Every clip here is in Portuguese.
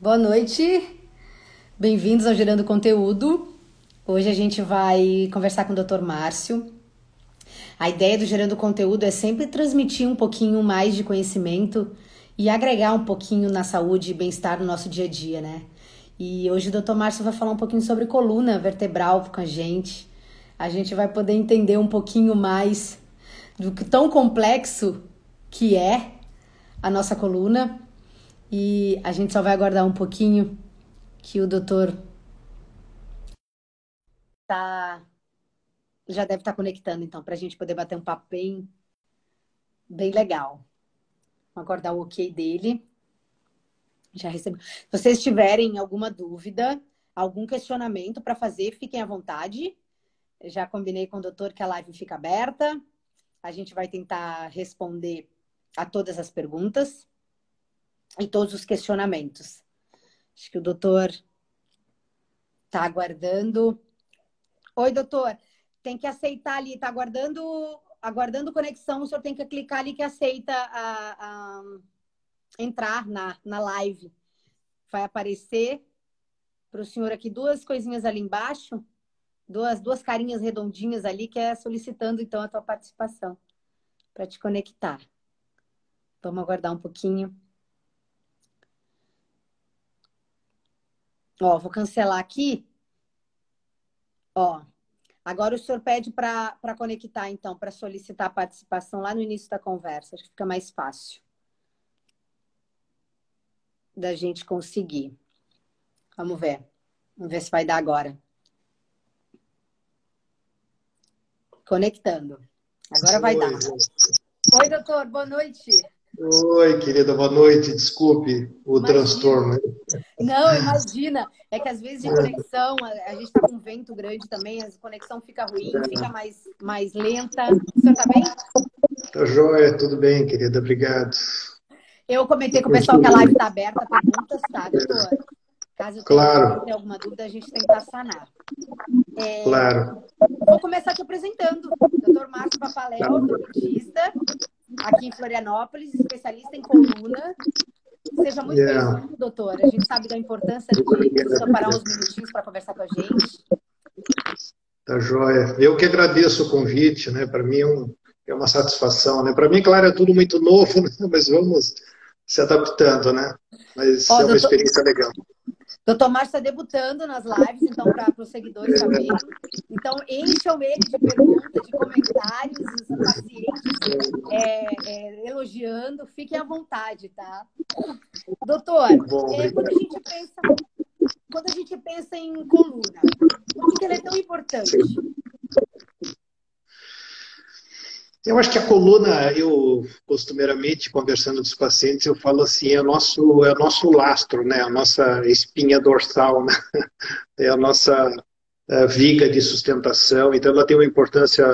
Boa noite, bem-vindos ao Gerando Conteúdo. Hoje a gente vai conversar com o Dr. Márcio. A ideia do Gerando Conteúdo é sempre transmitir um pouquinho mais de conhecimento e agregar um pouquinho na saúde e bem-estar no nosso dia a dia, né? E hoje o Dr. Márcio vai falar um pouquinho sobre coluna vertebral com a gente. A gente vai poder entender um pouquinho mais do que tão complexo que é a nossa coluna. E a gente só vai aguardar um pouquinho que o doutor tá já deve estar tá conectando então para a gente poder bater um papo bem bem legal. Vamos aguardar o OK dele. Já recebeu. Se vocês tiverem alguma dúvida, algum questionamento para fazer, fiquem à vontade. Já combinei com o doutor que a live fica aberta. A gente vai tentar responder a todas as perguntas e todos os questionamentos. Acho que o doutor está aguardando. Oi, doutor. Tem que aceitar ali, está aguardando, aguardando conexão. O senhor tem que clicar ali que aceita a, a entrar na, na live. Vai aparecer para o senhor aqui duas coisinhas ali embaixo, duas, duas carinhas redondinhas ali, que é solicitando então a tua participação para te conectar. Vamos aguardar um pouquinho. Ó, vou cancelar aqui. Ó, agora o senhor pede para conectar, então, para solicitar a participação lá no início da conversa. Acho que fica mais fácil da gente conseguir. Vamos ver. Vamos ver se vai dar agora. Conectando. Agora vai Oi, dar. Oi, doutor, boa noite. Oi, querida, boa noite. Desculpe o imagina. transtorno. Não, imagina. É que às vezes de conexão, a gente está com vento grande também, a conexão fica ruim, fica mais, mais lenta. O senhor está bem? Tá joia, tudo bem, querida, obrigado. Eu comentei com o pessoal que a live está aberta, perguntas, tá, doutor? Caso claro. tenha alguma dúvida, a gente tenta sanar. É, claro. Vou começar te apresentando. Doutor Márcio Papaléu, tá. ortopedista, aqui em Florianópolis, especialista em coluna. Seja muito yeah. bem-vindo, doutor. A gente sabe da importância de separar uns minutinhos para conversar com a gente. Tá joia. Eu que agradeço o convite, né? Para mim é, um, é, uma satisfação, né? Para mim, claro, é tudo muito novo, né? mas vamos se adaptando, né? Mas é uma doutor... experiência legal. Doutor Márcio está debutando nas lives, então, para os seguidores saberem. Então, encham ele de perguntas, de comentários, os pacientes é, é, elogiando. Fiquem à vontade, tá? Doutor, é, quando, a gente pensa, quando a gente pensa em coluna, por que ela é tão importante? Eu acho que a coluna, eu costumeiramente conversando com os pacientes, eu falo assim, é o nosso, é o nosso lastro, né? A nossa espinha dorsal, né? É a nossa a viga de sustentação. Então, ela tem uma importância,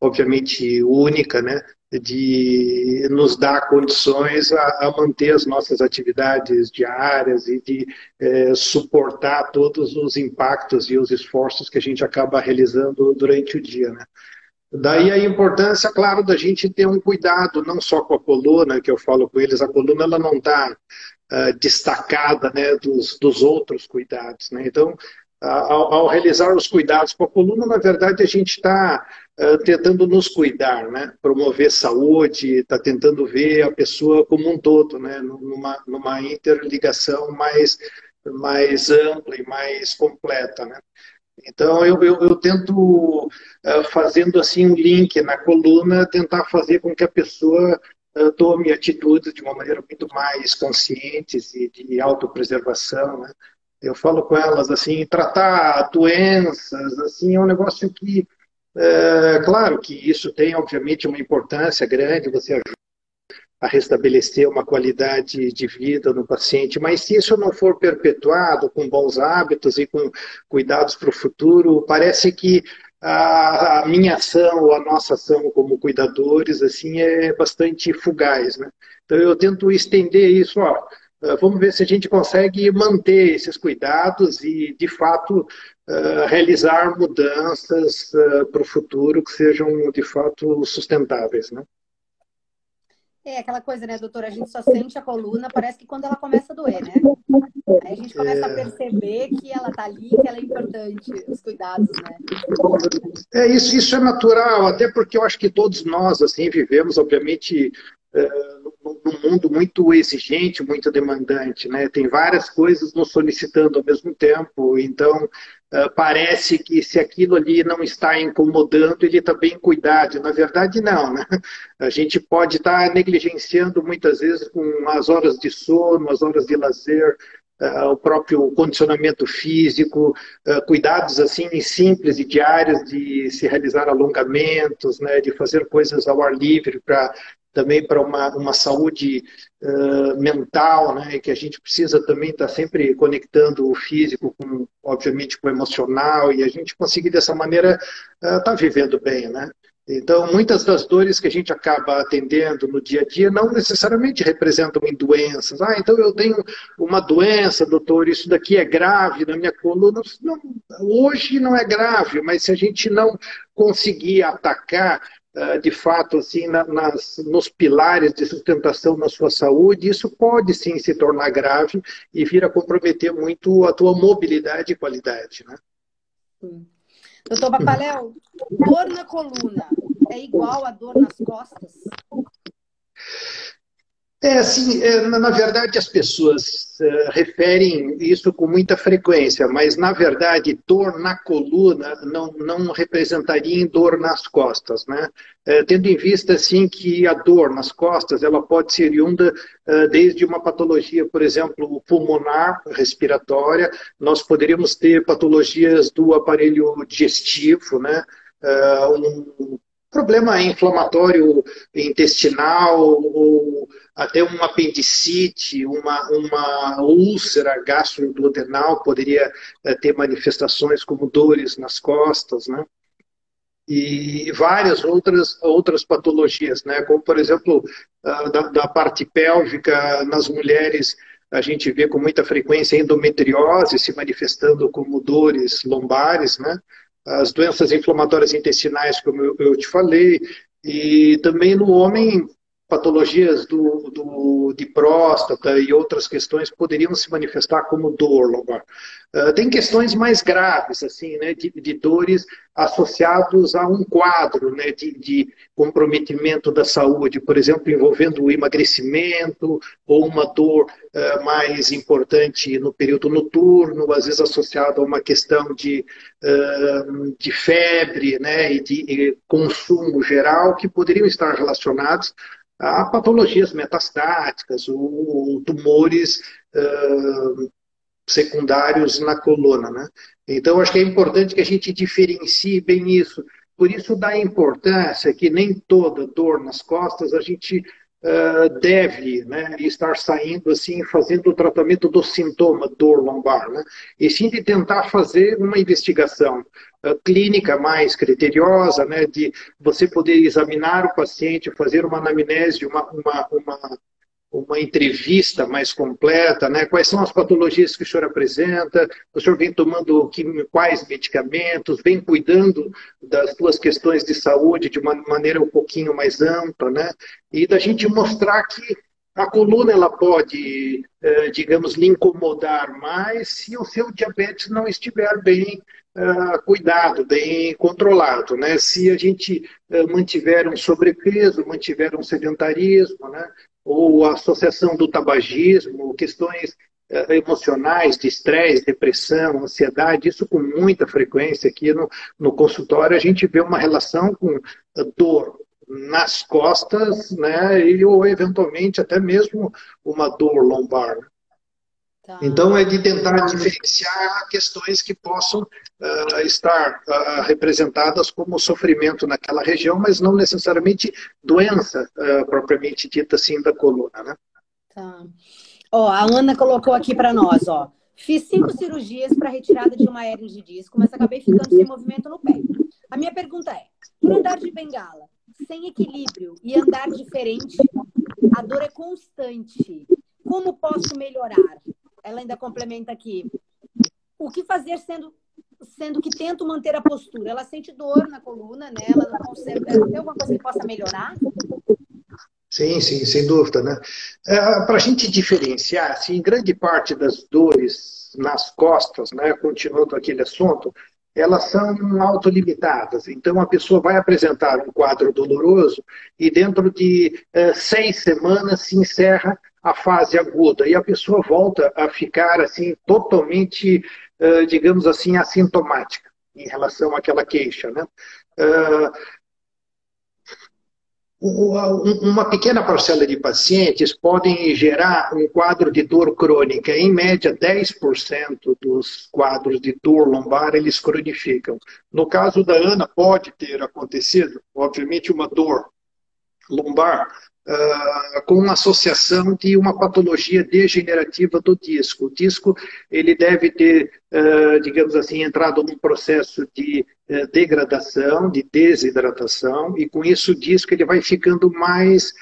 obviamente, única, né? De nos dar condições a, a manter as nossas atividades diárias e de é, suportar todos os impactos e os esforços que a gente acaba realizando durante o dia, né? Daí a importância, claro, da gente ter um cuidado, não só com a coluna, que eu falo com eles, a coluna ela não está uh, ah, destacada né, dos, dos outros cuidados. Né? Então, ao, ao, realizar os cuidados com a coluna, na verdade, a gente está uh, tentando nos cuidar, né? promover saúde, está tentando ver a pessoa como um todo, né? numa, numa interligação mais, mais ampla e mais completa. Né? Então, eu, eu, eu tento, uh, fazendo assim um link na coluna, tentar fazer com que a pessoa uh, tome atitudes de uma maneira muito mais consciente e de autopreservação. Né? Eu falo com elas assim, tratar doenças, assim, é um negócio que, uh, claro que isso tem, obviamente, uma importância grande, você ajuda a restabelecer uma qualidade de vida no paciente, mas se isso não for perpetuado com bons hábitos e com cuidados para o futuro, parece que a, minha ação ou a nossa ação como cuidadores assim é bastante fugaz, né? Então eu tento estender isso, ó, eh, vamos ver se a gente consegue manter esses cuidados e de fato uh, realizar mudanças uh, para o futuro que sejam de fato sustentáveis, né? É aquela coisa, né, doutora? A gente só sente a coluna, parece que quando ela começa a doer, né? Aí a gente começa é... a perceber que ela tá ali, que ela é importante, os cuidados, né? É, isso, isso é natural, até porque eu acho que todos nós, assim, vivemos, obviamente, é, num mundo muito exigente, muito demandante, né? Tem várias coisas nos solicitando ao mesmo tempo, então uh, parece que se aquilo ali não está incomodando, ele está bem cuidado. Na verdade, não, né? A gente pode estar tá negligenciando muitas vezes com as horas de sono, as horas de lazer, Uh, o próprio condicionamento físico, uh, cuidados assim simples e diários de se realizar alongamentos, né, de fazer coisas ao ar livre para também para uma, uma saúde uh, mental, né, que a gente precisa também estar tá sempre conectando o físico com, obviamente, com o emocional, e a gente conseguir dessa maneira estar uh, tá vivendo bem, né? Então, muitas das dores que a gente acaba atendendo no dia a dia não necessariamente representam em doenças. Ah, então eu tenho uma doença, doutor, isso daqui é grave na minha coluna. Não, hoje não é grave, mas se a gente não conseguir atacar de fato assim nas, nos pilares de sustentação na sua saúde, isso pode sim se tornar grave e vir a comprometer muito a tua mobilidade e qualidade, né? Doutor Papaléu, dor na coluna é igual a dor nas costas? É, assim, é, na verdade as pessoas é, referem isso com muita frequência, mas na verdade dor na coluna não, não representaria dor nas costas, né? É, tendo em vista, assim, que a dor nas costas, ela pode ser oriunda é, desde uma patologia, por exemplo, pulmonar, respiratória, nós poderíamos ter patologias do aparelho digestivo, né? É, um problema inflamatório intestinal ou até um apendicite, uma, uma úlcera gastroduodenal poderia é, ter manifestações como dores nas costas, né? E várias outras, outras patologias, né? Como, por exemplo, da, da parte pélvica nas mulheres, a gente vê com muita frequência endometriose se manifestando como dores lombares, né? as doenças inflamatórias intestinais, como eu, eu te falei, e também no homem patologias do, do, de próstata e outras questões poderiam se manifestar como dor lombar. Uh, tem questões mais graves, assim, né, de, de dores associados a um quadro né, de, de, comprometimento da saúde, por exemplo, envolvendo o emagrecimento ou uma dor uh, mais importante no período noturno, às vezes associado a uma questão de, uh, de febre né, e de e consumo geral, que poderiam estar relacionados a patologias metastáticas ou tumores uh, secundários na coluna. Né? Então, acho que é importante que a gente diferencie bem isso. Por isso, dá importância que nem toda dor nas costas a gente uh, deve né, estar saindo assim, fazendo o tratamento do sintoma dor lombar, né? e sim de tentar fazer uma investigação uh, clínica mais criteriosa, né, de você poder examinar o paciente, fazer uma anamnese, uma, uma, uma uma entrevista mais completa, né? Quais são as patologias que o senhor apresenta? O senhor vem tomando quais medicamentos? Vem cuidando das suas questões de saúde de uma maneira um pouquinho mais ampla, né? E da gente mostrar que a coluna ela pode, eh, digamos, lhe incomodar mais se o seu diabetes não estiver bem uh, cuidado, bem controlado, né? Se a gente uh, mantiver um sobrepeso, mantiver um sedentarismo, né? Ou a associação do tabagismo, questões eh, emocionais, de estresse, depressão, ansiedade, isso com muita frequência aqui no, no consultório, a gente vê uma relação com dor nas costas, né, e, ou eventualmente até mesmo uma dor lombar. Tá. Então, é de tentar diferenciar questões que possam uh, estar uh, representadas como sofrimento naquela região, mas não necessariamente doença uh, propriamente dita assim da coluna, né? Tá. Ó, a Ana colocou aqui para nós, ó. Fiz cinco cirurgias para retirada de uma hernia de disco, mas acabei ficando sem movimento no pé. A minha pergunta é: por andar de bengala, sem equilíbrio e andar diferente, a dor é constante. Como posso melhorar? Ela ainda complementa aqui. O que fazer sendo sendo que tento manter a postura? Ela sente dor na coluna, né? Ela não consegue. Tem alguma coisa que possa melhorar? Sim, sim, sem dúvida, né? É, Para a gente diferenciar, assim, grande parte das dores nas costas, né, continuando aquele assunto, elas são autolimitadas. Então, a pessoa vai apresentar um quadro doloroso e dentro de é, seis semanas se encerra a fase aguda e a pessoa volta a ficar assim totalmente, digamos assim, assintomática em relação àquela queixa, né? Uma pequena parcela de pacientes podem gerar um quadro de dor crônica. Em média, 10% dos quadros de dor lombar eles cronificam. No caso da Ana, pode ter acontecido, obviamente, uma dor lombar uh, com uma associação de uma patologia degenerativa do disco. O disco ele deve ter, uh, digamos assim, entrado num processo de uh, degradação, de desidratação, e com isso o disco ele vai ficando mais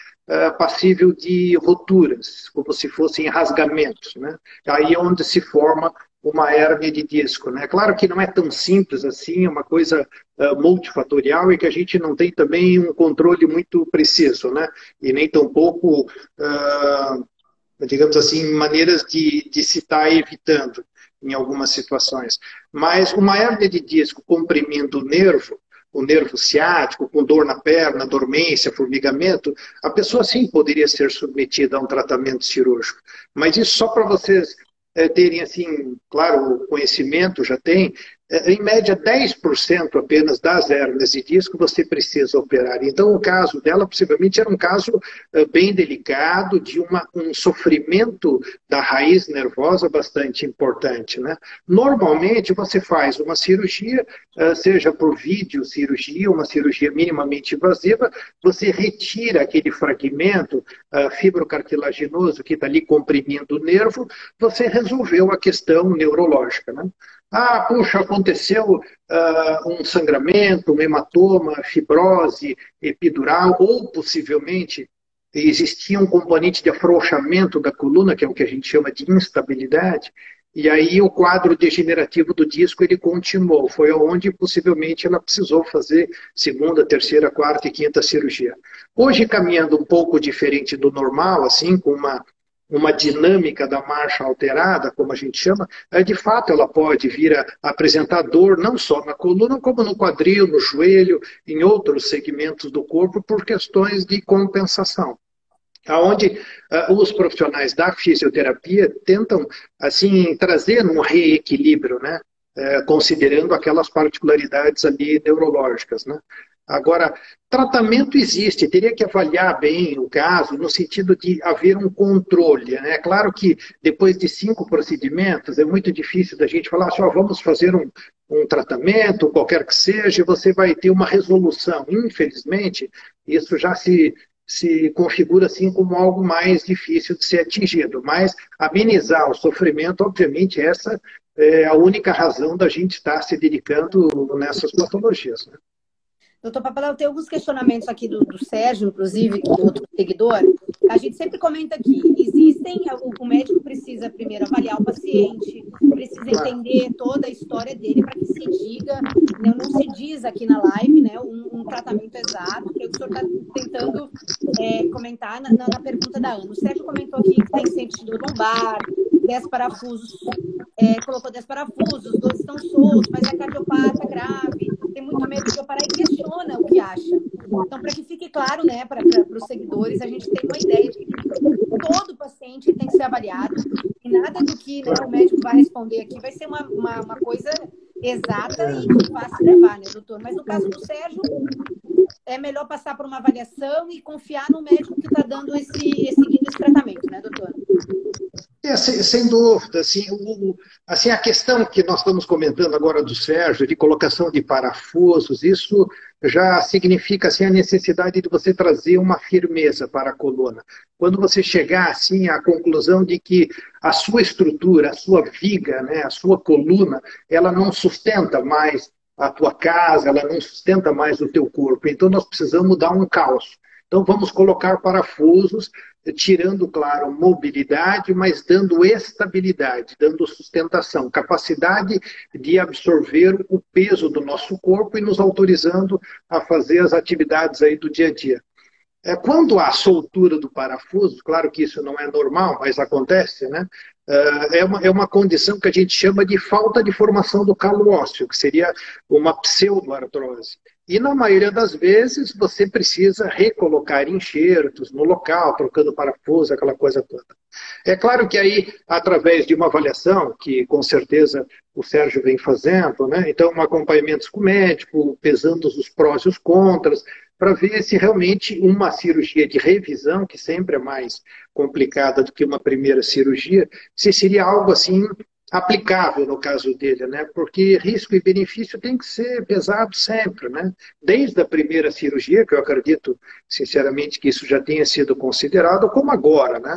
passível de roturas, como se fossem rasgamentos. Né? Aí é onde se forma uma hérnia de disco. Né? Claro que não é tão simples assim, é uma coisa uh, multifatorial e que a gente não tem também um controle muito preciso, né? e nem tampouco, uh, digamos assim, maneiras de, de se estar evitando em algumas situações. Mas uma hérnia de disco comprimindo o nervo, o nervo ciático, com dor na perna, dormência, formigamento, a pessoa sim poderia ser submetida a um tratamento cirúrgico. Mas isso só para vocês é, terem, assim, claro, conhecimento já tem, em média 10% apenas das hérnias de disco você precisa operar. Então, o caso dela possivelmente era um caso é, bem delicado, de uma, um sofrimento da raiz nervosa bastante importante. Né? Normalmente, você faz uma cirurgia, é, seja por vídeo cirurgia, uma cirurgia minimamente invasiva, você retira aquele fragmento fibrocartilaginoso que está ali comprimindo o nervo, você resolveu a questão neurológica. Né? Ah, puxa, aconteceu uh, um sangramento, um hematoma, fibrose epidural, ou possivelmente existia um componente de afrouxamento da coluna, que é o que a gente chama de instabilidade, e aí o quadro degenerativo do disco ele continuou. Foi onde possivelmente ela precisou fazer segunda, terceira, quarta e quinta cirurgia. Hoje caminhando um pouco diferente do normal, assim, com uma uma dinâmica da marcha alterada, como a gente chama, é, de fato ela pode vir a apresentar dor não só na coluna, como no quadril, no joelho, em outros segmentos do corpo, por questões de compensação. Onde uh, os profissionais da fisioterapia tentam assim trazer um reequilíbrio, né? Uh, considerando aquelas particularidades ali neurológicas. Né? Agora, tratamento existe, teria que avaliar bem o caso, no sentido de haver um controle. Né? É claro que depois de cinco procedimentos, é muito difícil da gente falar assim, oh, vamos fazer um, um tratamento, qualquer que seja, você vai ter uma resolução. Infelizmente, isso já se, se configura assim como algo mais difícil de ser atingido. Mas amenizar o sofrimento, obviamente, essa é a única razão da gente estar se dedicando nessas patologias. Né? Doutor Papaléu, tem alguns questionamentos aqui do, do Sérgio, inclusive, do outro seguidor. A gente sempre comenta aqui, existem, o, médico precisa primeiro avaliar o paciente, precisa entender toda a história dele para que se diga, né, não se diz aqui na live, né, um, um tratamento exato, que é o que o senhor está tentando é, comentar na, na, na, pergunta da Ana. O Sérgio comentou aqui que tem sentido lombar, 10 parafusos, é, colocou 10 parafusos, dois estão soltos, mas é cardiopata grave, tem muito medo de operar e questiona o que acha. Então, para que fique claro, né, para os seguidores, a gente tem uma ideia de que todo paciente tem que ser avaliado e nada do que né, o médico vai responder aqui vai ser uma, uma, uma coisa exata e fácil levar, né, doutor? Mas no caso do Sérgio, é melhor passar por uma avaliação e confiar no médico que está dando esse, seguindo esse tratamento, né, doutor? É, sem, sem, dúvida. Assim, o, assim, a questão que nós estamos comentando agora do Sérgio, de colocação de parafusos, isso já significa assim, a necessidade de você trazer uma firmeza para a coluna. Quando você chegar assim, à conclusão de que a sua estrutura, a sua viga, né, a sua coluna, ela não sustenta mais a tua casa, ela não sustenta mais o teu corpo. Então nós precisamos dar um calço. Então vamos colocar parafusos, tirando, claro, mobilidade, mas dando estabilidade, dando sustentação, capacidade de absorver o peso do nosso corpo e nos autorizando a fazer as atividades aí do dia a dia. É, quando há soltura do parafuso, claro que isso não é normal, mas acontece, né? É, é uma, é uma condição que a gente chama de falta de formação do calo ósseo, que seria uma pseudoartrose. E na maioria das vezes você precisa recolocar enxertos no local, trocando parafuso, aquela coisa toda. É claro que aí, através de uma avaliação, que com certeza o Sérgio vem fazendo, né? então um acompanhamento com o médico, pesando os prós e os contras, para ver se realmente uma cirurgia de revisão, que sempre é mais complicada do que uma primeira cirurgia, se seria algo assim aplicável no caso dele, né? Porque risco e benefício tem que ser pesado sempre, né? Desde a primeira cirurgia, que eu acredito sinceramente que isso já tenha sido considerado, como agora, né?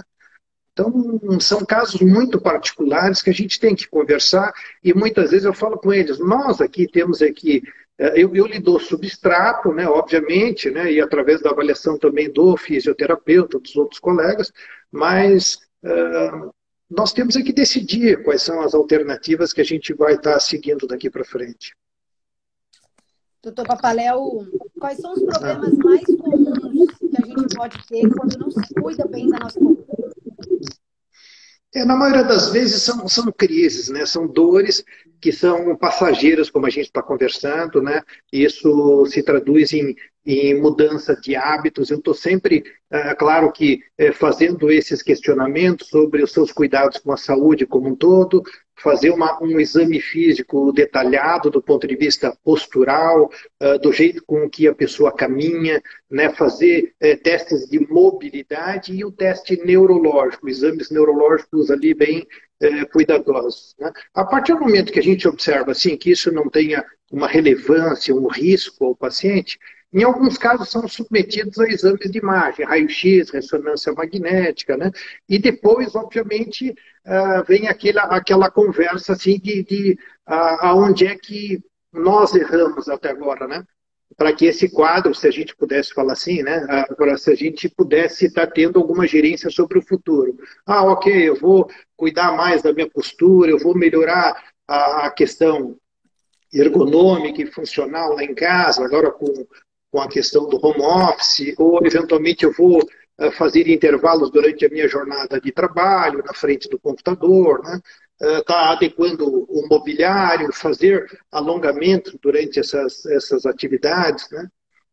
Então, são casos muito particulares que a gente tem que conversar e muitas vezes eu falo com eles, nós aqui temos aqui, eh, eu, eu lhe dou substrato, né, obviamente, né, e através da avaliação também do fisioterapeuta, dos outros colegas, mas uh, nós temos é que decidir quais são as alternativas que a gente vai estar seguindo daqui para frente. Doutor Papaléu, quais são os problemas mais comuns que a gente pode ter quando não se cuida bem da nossa coluna? É, na maioria das vezes são, são crises, né? são dores que são passageiras, como a gente está conversando, né? Isso se traduz em, em mudança de hábitos. Eu estou sempre, é claro que, é, fazendo esses questionamentos sobre os seus cuidados com a saúde como um todo, fazer uma, um exame físico detalhado do ponto de vista postural, uh, do jeito com que a pessoa caminha, né, fazer uh, testes de mobilidade e o teste neurológico, exames neurológicos ali bem uh, cuidadosos. Né? A partir do momento que a gente observa assim que isso não tenha uma relevância, um risco ao paciente, em alguns casos são submetidos a exames de imagem, raio-x, ressonância magnética, né? E depois, obviamente, uh, vem aquela, aquela conversa assim de, de uh, aonde é que nós erramos até agora, né? Para que esse quadro, se a gente pudesse falar assim, né? Para se a gente pudesse estar tendo alguma gerência sobre o futuro. Ah, ok, eu vou cuidar mais da minha postura, eu vou melhorar a, a questão ergonômica e funcional lá em casa, agora com com a questão do home office, ou eventualmente eu vou uh, fazer intervalos durante a minha jornada de trabalho, na frente do computador, né? Está uh, adequando o mobiliário, fazer alongamento durante essas, essas atividades, né?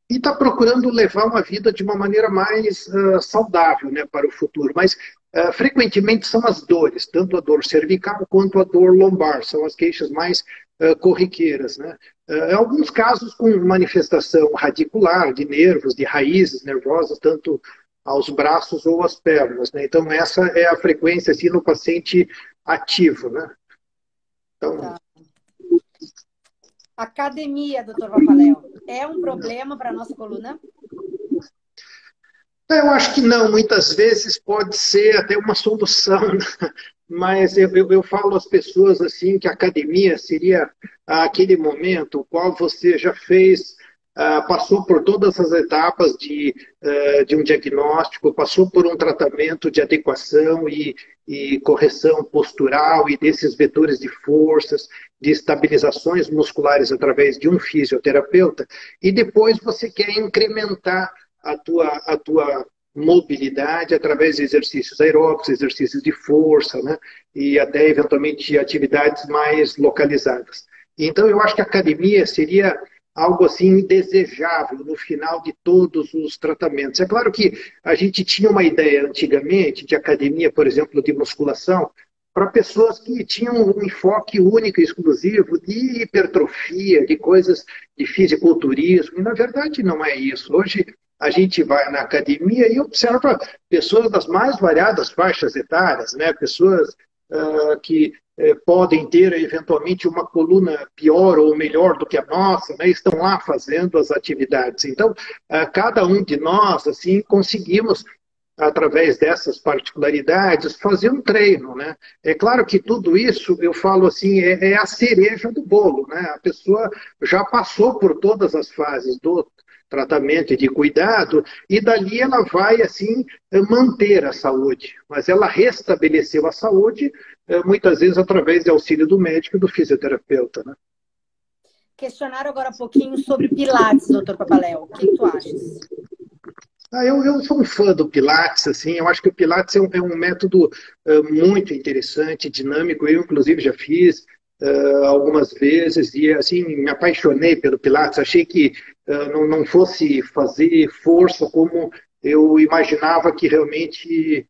E está procurando levar uma vida de uma maneira mais uh, saudável né, para o futuro. Mas Uh, frequentemente são as dores, tanto a dor cervical quanto a dor lombar, são as queixas mais uh, corriqueiras. Né? Uh, em alguns casos com manifestação radicular, de nervos, de raízes nervosas, tanto aos braços ou às pernas. Né? Então, essa é a frequência assim, no paciente ativo. Né? Então... Tá. Academia, doutor Rafael, é um problema para a nossa coluna? Eu acho que não, muitas vezes pode ser até uma solução, mas eu, eu, eu, falo às pessoas assim que a academia seria aquele momento o qual você já fez, uh, passou por todas as etapas de, uh, de um diagnóstico, passou por um tratamento de adequação e, e correção postural e desses vetores de forças, de estabilizações musculares através de um fisioterapeuta, e depois você quer incrementar a tua, a tua mobilidade através de exercícios aeróbicos, exercícios de força, né? e até eventualmente atividades mais localizadas. Então, eu acho que a academia seria algo assim desejável no final de todos os tratamentos. É claro que a gente tinha uma ideia antigamente de academia, por exemplo, de musculação, para pessoas que tinham um enfoque único e exclusivo de hipertrofia, de coisas de fisiculturismo, e na verdade não é isso. Hoje a gente vai na academia e observa pessoas das mais variadas faixas etárias, né? pessoas uh, que uh, podem ter eventualmente uma coluna pior ou melhor do que a nossa, né? estão lá fazendo as atividades. Então, uh, cada um de nós, assim, conseguimos através dessas particularidades, fazer um treino, né? É claro que tudo isso, eu falo assim, é, é, a cereja do bolo, né? A pessoa já passou por todas as fases do tratamento e de cuidado, e dali ela vai, assim, manter a saúde. Mas ela restabeleceu a saúde, eh, muitas vezes através de auxílio do médico e do fisioterapeuta, né? Questionaram agora um pouquinho sobre Pilates, doutor Papaléu. O que tu achas? Ah, eu, eu sou um fã do Pilates, assim, eu acho que o Pilates é um, é um método uh, muito interessante, dinâmico, eu inclusive já fiz uh, algumas vezes e assim, me apaixonei pelo Pilates, achei que não, não fosse fazer força como eu imaginava que realmente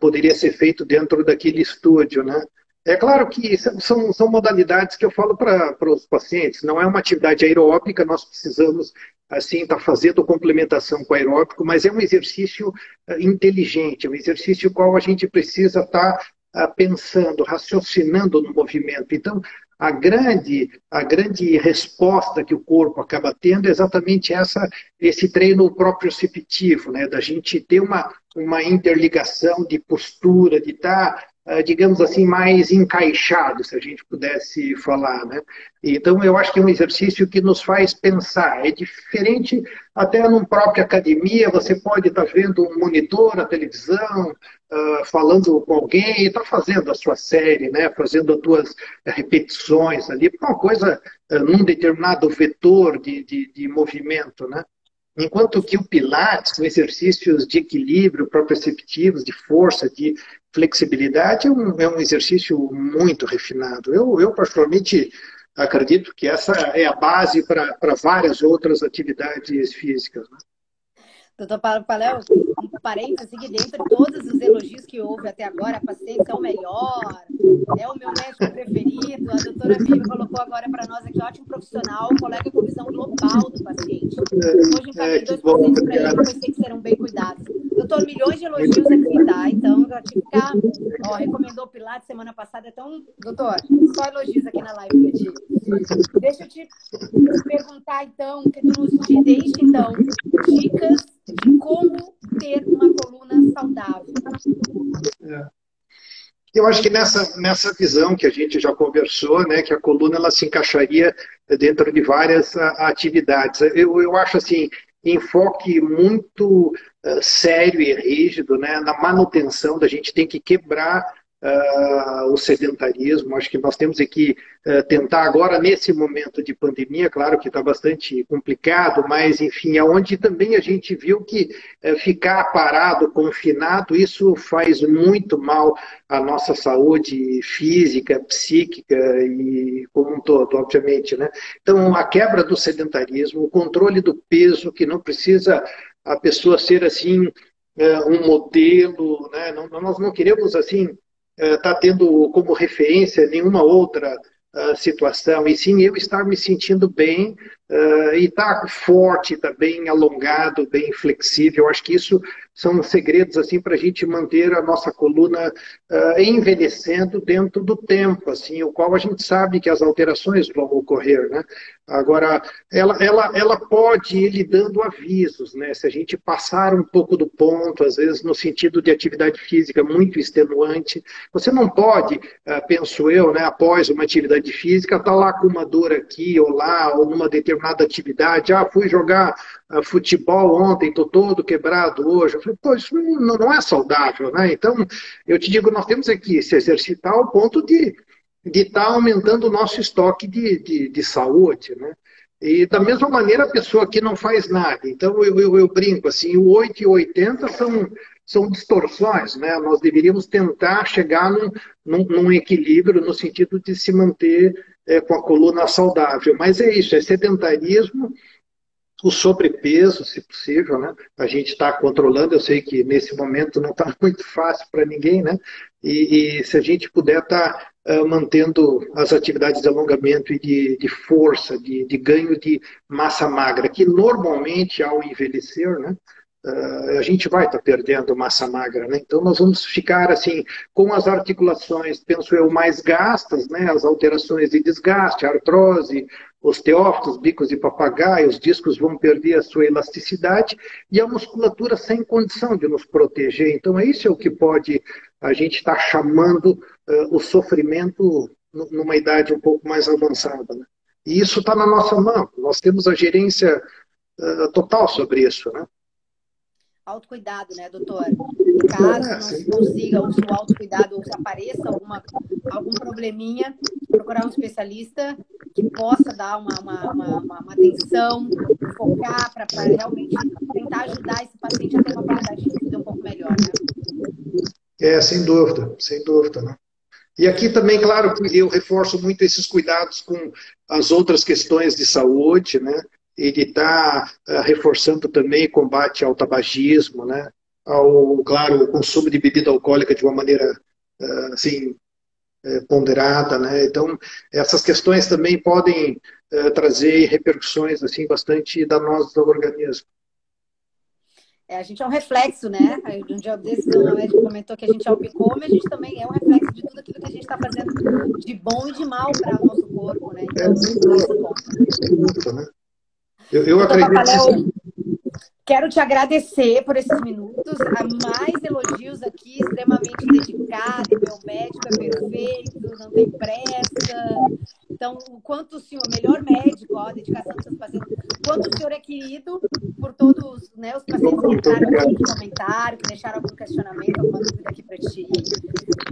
poderia ser feito dentro daquele estúdio, né? É claro que são, são modalidades que eu falo para os pacientes, não é uma atividade aeróbica, nós precisamos assim estar tá fazendo complementação com aeróbico, mas é um exercício uh, inteligente, é um exercício qual a gente precisa estar tá, uh, pensando, raciocinando no movimento. Então, a grande, a grande resposta que o corpo acaba tendo é exatamente essa, esse treino proprioceptivo, né? da gente ter uma, uma interligação de postura, de estar tá digamos assim, mais encaixado, se a gente pudesse falar. Né? Então, eu acho que é um exercício que nos faz pensar. É diferente, até numa própria academia, você pode estar vendo um monitor, a televisão, uh, falando com alguém e estar tá fazendo a sua série, né? fazendo as suas repetições ali, uma coisa uh, num determinado vetor de, de, de movimento. Né? Enquanto que o Pilates, são exercícios de equilíbrio, proprioceptivos, de força, de flexibilidade, é um, é um exercício muito refinado. Eu, eu, particularmente, acredito que essa é a base para várias outras atividades físicas. Né? Doutor Paléu, um parênteses que dentro de todos os elogios que houve até agora, a paciente é o melhor, é o meu médico preferido, a doutora Vivi colocou agora para nós aqui, ótimo profissional, colega com visão global do paciente. Hoje encaminhei é, dois pacientes para ele, pensei que serão bem cuidados. Doutor, milhões de elogios aqui, tá? Então, já tive que ficar, ó, recomendou o Pilates semana passada, então, doutor, só elogios aqui na live. Deixa eu te perguntar, então, que tu nos deixe, então, dicas de como ter uma coluna saudável. É. Eu acho que nessa, nessa visão que a gente já conversou, né, que a coluna ela se encaixaria dentro de várias atividades. Eu, eu acho assim, enfoque muito uh, sério e rígido né, na manutenção da gente tem que quebrar uh, o sedentarismo. Acho que nós temos que uh, tentar agora, nesse momento de pandemia, claro que está bastante complicado, mas, enfim, aonde também a gente viu que uh, ficar parado, confinado, isso faz muito mal à nossa saúde física, psíquica e como um todo, obviamente. Né? Então, a quebra do sedentarismo, o controle do peso, que não precisa a pessoa ser assim um modelo, né? Nós não queremos assim está eh, tendo como referência nenhuma outra uh, situação, e sim eu estar me sentindo bem uh, e estar tá forte, tá bem alongado, bem flexível. Acho que isso são segredos assim para a gente manter a nossa coluna uh, envelhecendo dentro do tempo, assim, o qual a gente sabe que as alterações vão ocorrer, né? Agora, ela, ela, ela pode ir lhe dando avisos, né? Se a gente passar um pouco do ponto, às vezes no sentido de atividade física muito extenuante, você não pode, uh, penso eu, né, após uma atividade física, estar tá lá com uma dor aqui ou lá, ou numa determinada atividade, ah, fui jogar uh, futebol ontem, estou todo quebrado hoje. Eu falei, pô, isso não, é saudável, né? Então, eu te digo, nós temos aqui se exercitar ao ponto de de estar tá aumentando o nosso estoque de, de, de, saúde, né? E da mesma maneira a pessoa que não faz nada. Então eu, eu, eu brinco assim, o 8 e o 80 são, são distorções, né? Nós deveríamos tentar chegar num, num, num equilíbrio no sentido de se manter é, com a coluna saudável. Mas é isso, é sedentarismo, o sobrepeso, se possível, né? A gente está controlando, eu sei que nesse momento não está muito fácil para ninguém, né? E, e, se a gente puder estar tá uh, mantendo as atividades de alongamento e de, de força, de, de, ganho de massa magra, que normalmente ao envelhecer, né, uh, a gente vai estar tá perdendo massa magra, né? Então nós vamos ficar assim com as articulações, penso eu, mais gastas, né? As alterações de desgaste, artrose, osteófitos, bicos de papagaio, os discos vão perder a sua elasticidade e a musculatura sem condição de nos proteger. Então, é isso é o que pode a gente estar tá chamando uh, o sofrimento numa idade um pouco mais avançada. Né? E isso está na nossa mão. Nós temos a gerência uh, total sobre isso, né? Autocuidado, né, doutor? Caso não se consiga o seu autocuidado ou se apareça alguma, algum probleminha, procurar um especialista que possa dar uma, uma, uma, uma atenção, focar para realmente tentar ajudar esse paciente a ter uma qualidade de vida um pouco melhor, né? É, sem dúvida, sem dúvida, né? E aqui também, claro, eu reforço muito esses cuidados com as outras questões de saúde, né? Ele está uh, eh, reforçando também o combate ao tabagismo, né? Ao, claro, o consumo de bebida alcoólica de uma maneira, uh, assim, uh, ponderada, né? Então, essas questões também podem trazer repercussões, assim, bastante danosas ao organismo. É, a gente é um reflexo, né? Um dia desse, o médico comentou que a gente é o picome, a gente também é um reflexo de tudo aquilo que a gente está fazendo de bom e de mal para o nosso corpo, né? Então, é, muito, né? Eu, eu acredito. Quero te agradecer por esses minutos. Há mais elogios aqui, extremamente dedicado. Meu médico é perfeito, não tem pressa. Então, o quanto o senhor, melhor médico, ó, a dedicação dos seus pacientes, quanto o senhor é querido por todos né, os pacientes que entraram aqui, que comentaram, que deixaram algum questionamento, alguma dúvida aqui para ti.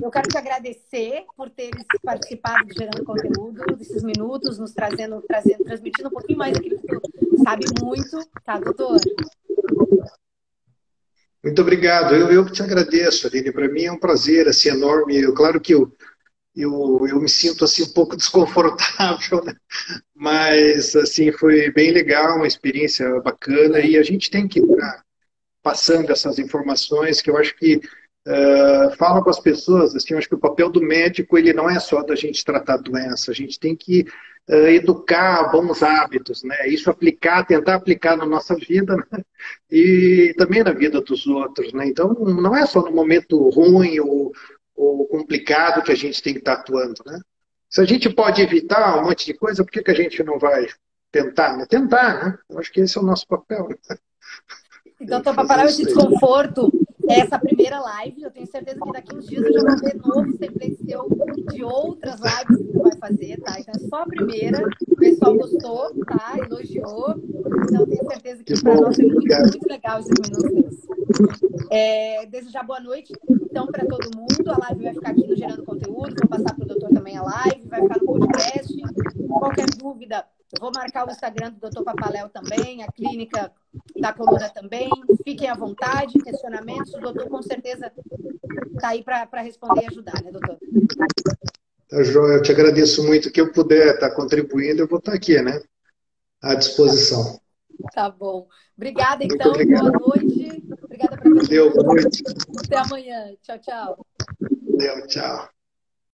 Eu quero te agradecer por teres participado de Gerando Conteúdo, desses minutos, nos trazendo, trazendo, transmitindo um pouquinho mais daquilo que tu sabe muito, tá, doutor? Muito obrigado. Eu, eu te agradeço, Aline. Para mim é um prazer assim, enorme. Eu, claro que eu, eu, eu me sinto assim um pouco desconfortável, né? mas assim foi bem legal, uma experiência bacana e a gente tem que estar passando essas informações que eu acho que uh, falam com as pessoas. Assim, eu acho que o papel do médico ele não é só da gente tratar a doença, a gente tem que educar bons hábitos, né? Isso aplicar, tentar aplicar na nossa vida né? e também na vida dos outros, né? Então não é só no momento ruim ou o complicado que a gente tem que estar atuando, né? Se a gente pode evitar um monte de coisa, por que, que a gente não vai tentar? Né? Tentar, né? Eu acho que esse é o nosso papel. Né? Então, para parar esse desconforto, essa primeira live, eu tenho certeza que daqui uns dias eu já vou ver novos templates seu de outras lives que você vai fazer, tá? Então é só a primeira, o pessoal gostou, tá? Elogiou. Então tenho certeza que, que para nós é muito, muito legal esses minutos. É, desejar boa noite, então, para todo mundo. A live vai ficar aqui no Gerando Conteúdo, vou passar para o doutor também a live, vai ficar no podcast. Qualquer dúvida, eu vou marcar o Instagram do doutor Papaléu também, a clínica da coluna também. Fiquem à vontade, questionamentos. O doutor com certeza está aí para responder e ajudar, né, doutor? Tá, João, eu te agradeço muito que eu puder estar tá contribuindo, eu vou estar tá aqui, né? À disposição. Tá bom. Obrigada, então. Boa noite. Obrigada você. Deu, boa noite. Até amanhã. Tchau, tchau. Deu, tchau.